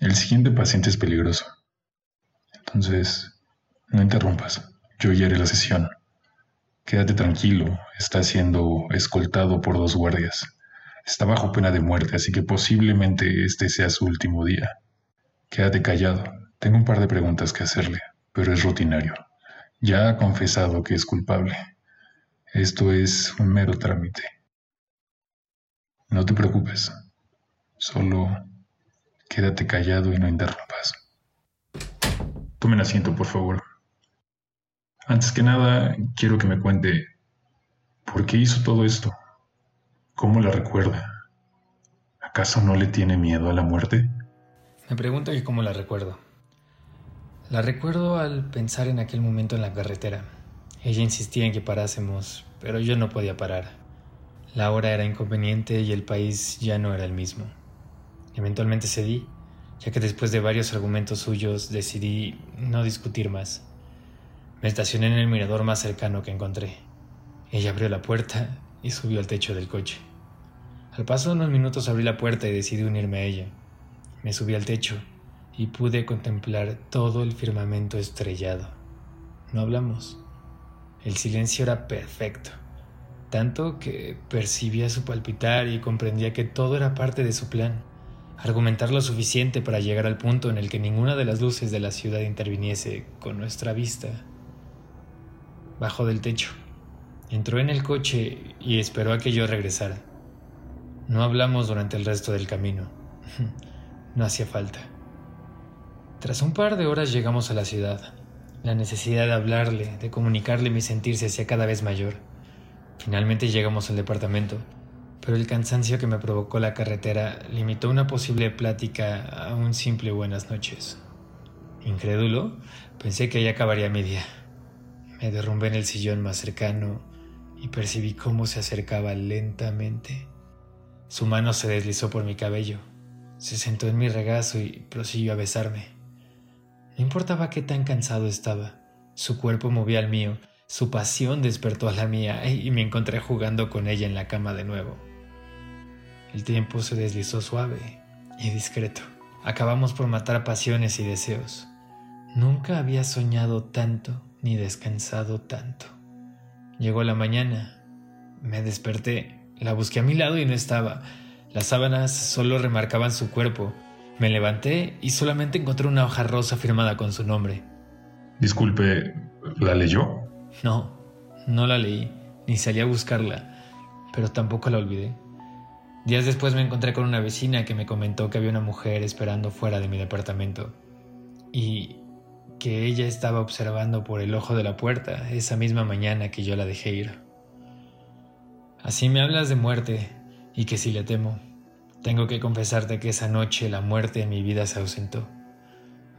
El siguiente paciente es peligroso. Entonces, no interrumpas. Yo ya haré la sesión. Quédate tranquilo. Está siendo escoltado por dos guardias. Está bajo pena de muerte, así que posiblemente este sea su último día. Quédate callado. Tengo un par de preguntas que hacerle, pero es rutinario. Ya ha confesado que es culpable. Esto es un mero trámite. No te preocupes. Solo quédate callado y no interrumpas. Tomen asiento, por favor. Antes que nada, quiero que me cuente por qué hizo todo esto. ¿Cómo la recuerda? ¿Acaso no le tiene miedo a la muerte? Me pregunto que cómo la recuerdo. La recuerdo al pensar en aquel momento en la carretera. Ella insistía en que parásemos, pero yo no podía parar. La hora era inconveniente y el país ya no era el mismo. Eventualmente cedí, ya que después de varios argumentos suyos decidí no discutir más. Me estacioné en el mirador más cercano que encontré. Ella abrió la puerta y subió al techo del coche. Al paso de unos minutos abrí la puerta y decidí unirme a ella. Me subí al techo y pude contemplar todo el firmamento estrellado. No hablamos. El silencio era perfecto, tanto que percibía su palpitar y comprendía que todo era parte de su plan, argumentar lo suficiente para llegar al punto en el que ninguna de las luces de la ciudad interviniese con nuestra vista. Bajó del techo, entró en el coche y esperó a que yo regresara. No hablamos durante el resto del camino. no hacía falta. Tras un par de horas llegamos a la ciudad. La necesidad de hablarle, de comunicarle mi sentir se hacía cada vez mayor. Finalmente llegamos al departamento, pero el cansancio que me provocó la carretera limitó una posible plática a un simple buenas noches. Incrédulo, pensé que ahí acabaría mi día. Me derrumbé en el sillón más cercano y percibí cómo se acercaba lentamente. Su mano se deslizó por mi cabello, se sentó en mi regazo y prosiguió a besarme. No importaba qué tan cansado estaba, su cuerpo movía al mío, su pasión despertó a la mía y me encontré jugando con ella en la cama de nuevo. El tiempo se deslizó suave y discreto. Acabamos por matar pasiones y deseos. Nunca había soñado tanto ni descansado tanto. Llegó la mañana. Me desperté, la busqué a mi lado y no estaba. Las sábanas solo remarcaban su cuerpo, me levanté y solamente encontré una hoja rosa firmada con su nombre. Disculpe, ¿la leyó? No, no la leí, ni salí a buscarla, pero tampoco la olvidé. Días después me encontré con una vecina que me comentó que había una mujer esperando fuera de mi departamento y que ella estaba observando por el ojo de la puerta esa misma mañana que yo la dejé ir. Así me hablas de muerte y que si le temo. Tengo que confesarte que esa noche la muerte en mi vida se ausentó.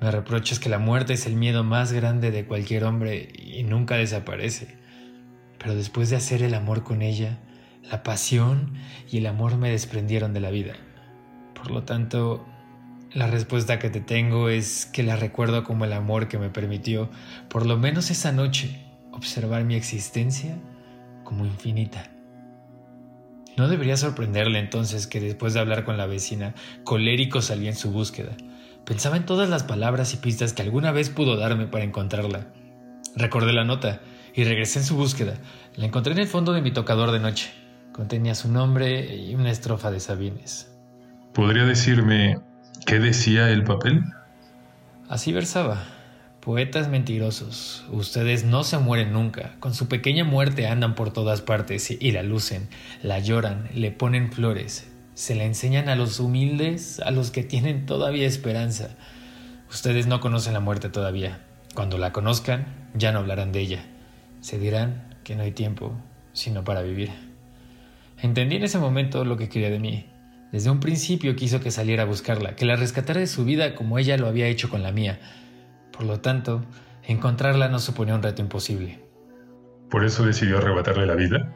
Me reprochas que la muerte es el miedo más grande de cualquier hombre y nunca desaparece. Pero después de hacer el amor con ella, la pasión y el amor me desprendieron de la vida. Por lo tanto, la respuesta que te tengo es que la recuerdo como el amor que me permitió, por lo menos esa noche, observar mi existencia como infinita. No debería sorprenderle entonces que después de hablar con la vecina, colérico salí en su búsqueda. Pensaba en todas las palabras y pistas que alguna vez pudo darme para encontrarla. Recordé la nota y regresé en su búsqueda. La encontré en el fondo de mi tocador de noche. Contenía su nombre y una estrofa de Sabines. ¿Podría decirme qué decía el papel? Así versaba. Poetas mentirosos, ustedes no se mueren nunca, con su pequeña muerte andan por todas partes y la lucen, la lloran, le ponen flores, se la enseñan a los humildes, a los que tienen todavía esperanza. Ustedes no conocen la muerte todavía, cuando la conozcan ya no hablarán de ella, se dirán que no hay tiempo sino para vivir. Entendí en ese momento lo que quería de mí. Desde un principio quiso que saliera a buscarla, que la rescatara de su vida como ella lo había hecho con la mía por lo tanto, encontrarla no suponía un reto imposible. ¿Por eso decidió arrebatarle la vida?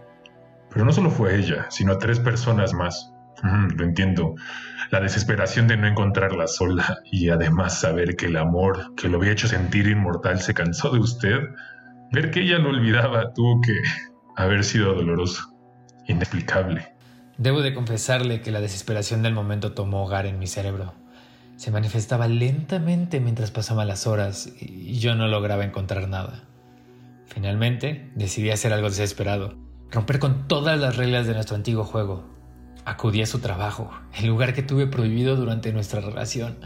Pero no solo fue a ella, sino a tres personas más. lo entiendo. La desesperación de no encontrarla sola y además saber que el amor que lo había hecho sentir inmortal se cansó de usted. Ver que ella lo olvidaba tuvo que haber sido doloroso, inexplicable. Debo de confesarle que la desesperación del momento tomó hogar en mi cerebro. Se manifestaba lentamente mientras pasaban las horas y yo no lograba encontrar nada. Finalmente, decidí hacer algo desesperado, romper con todas las reglas de nuestro antiguo juego. Acudí a su trabajo, el lugar que tuve prohibido durante nuestra relación.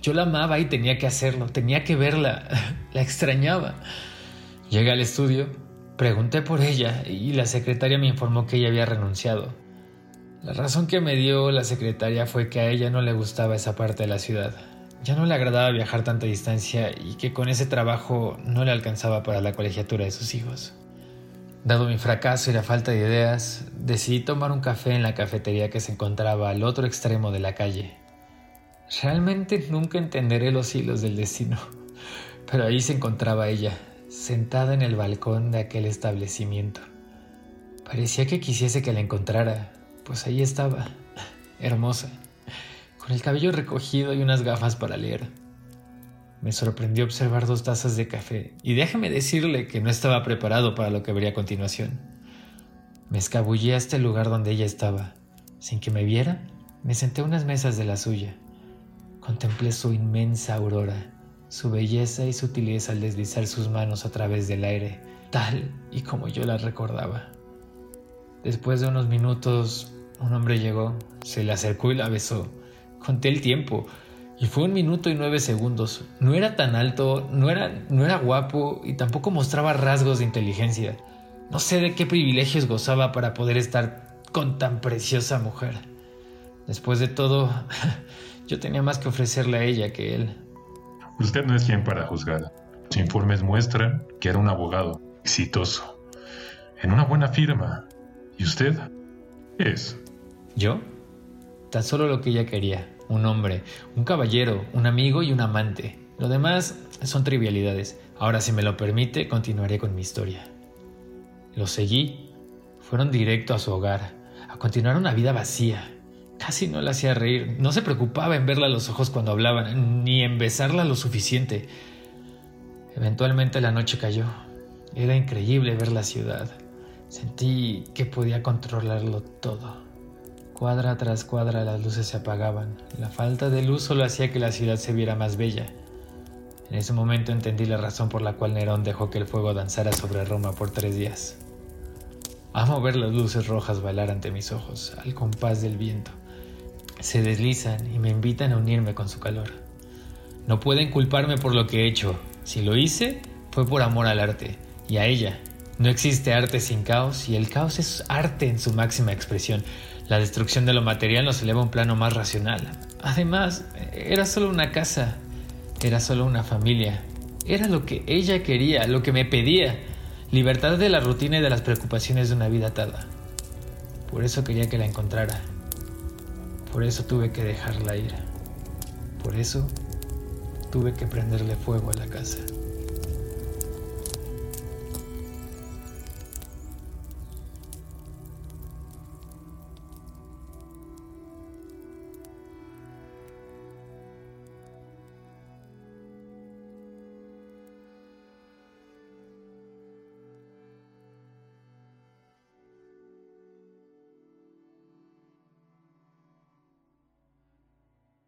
Yo la amaba y tenía que hacerlo, tenía que verla, la extrañaba. Llegué al estudio, pregunté por ella y la secretaria me informó que ella había renunciado. La razón que me dio la secretaria fue que a ella no le gustaba esa parte de la ciudad. Ya no le agradaba viajar tanta distancia y que con ese trabajo no le alcanzaba para la colegiatura de sus hijos. Dado mi fracaso y la falta de ideas, decidí tomar un café en la cafetería que se encontraba al otro extremo de la calle. Realmente nunca entenderé los hilos del destino, pero ahí se encontraba ella, sentada en el balcón de aquel establecimiento. Parecía que quisiese que la encontrara, pues ahí estaba, hermosa, con el cabello recogido y unas gafas para leer. Me sorprendió observar dos tazas de café y déjeme decirle que no estaba preparado para lo que vería a continuación. Me escabullí hasta el lugar donde ella estaba. Sin que me viera, me senté a unas mesas de la suya. Contemplé su inmensa aurora, su belleza y sutileza al deslizar sus manos a través del aire, tal y como yo la recordaba. Después de unos minutos un hombre llegó, se le acercó y la besó. Conté el tiempo. Y fue un minuto y nueve segundos. No era tan alto, no era, no era guapo y tampoco mostraba rasgos de inteligencia. No sé de qué privilegios gozaba para poder estar con tan preciosa mujer. Después de todo, yo tenía más que ofrecerle a ella que él. Usted no es quien para juzgar. Los informes muestran que era un abogado exitoso, en una buena firma. ¿Y usted? es? ¿Yo? Tan solo lo que ella quería, un hombre, un caballero, un amigo y un amante. Lo demás son trivialidades. Ahora, si me lo permite, continuaré con mi historia. Lo seguí. Fueron directo a su hogar, a continuar una vida vacía. Casi no la hacía reír, no se preocupaba en verla a los ojos cuando hablaban, ni en besarla lo suficiente. Eventualmente la noche cayó. Era increíble ver la ciudad. Sentí que podía controlarlo todo. Cuadra tras cuadra las luces se apagaban. La falta de luz solo hacía que la ciudad se viera más bella. En ese momento entendí la razón por la cual Nerón dejó que el fuego danzara sobre Roma por tres días. Amo ver las luces rojas bailar ante mis ojos, al compás del viento. Se deslizan y me invitan a unirme con su calor. No pueden culparme por lo que he hecho. Si lo hice, fue por amor al arte y a ella, no existe arte sin caos y el caos es arte en su máxima expresión. La destrucción de lo material nos eleva a un plano más racional. Además, era solo una casa, era solo una familia, era lo que ella quería, lo que me pedía, libertad de la rutina y de las preocupaciones de una vida atada. Por eso quería que la encontrara, por eso tuve que dejarla ir, por eso tuve que prenderle fuego a la casa.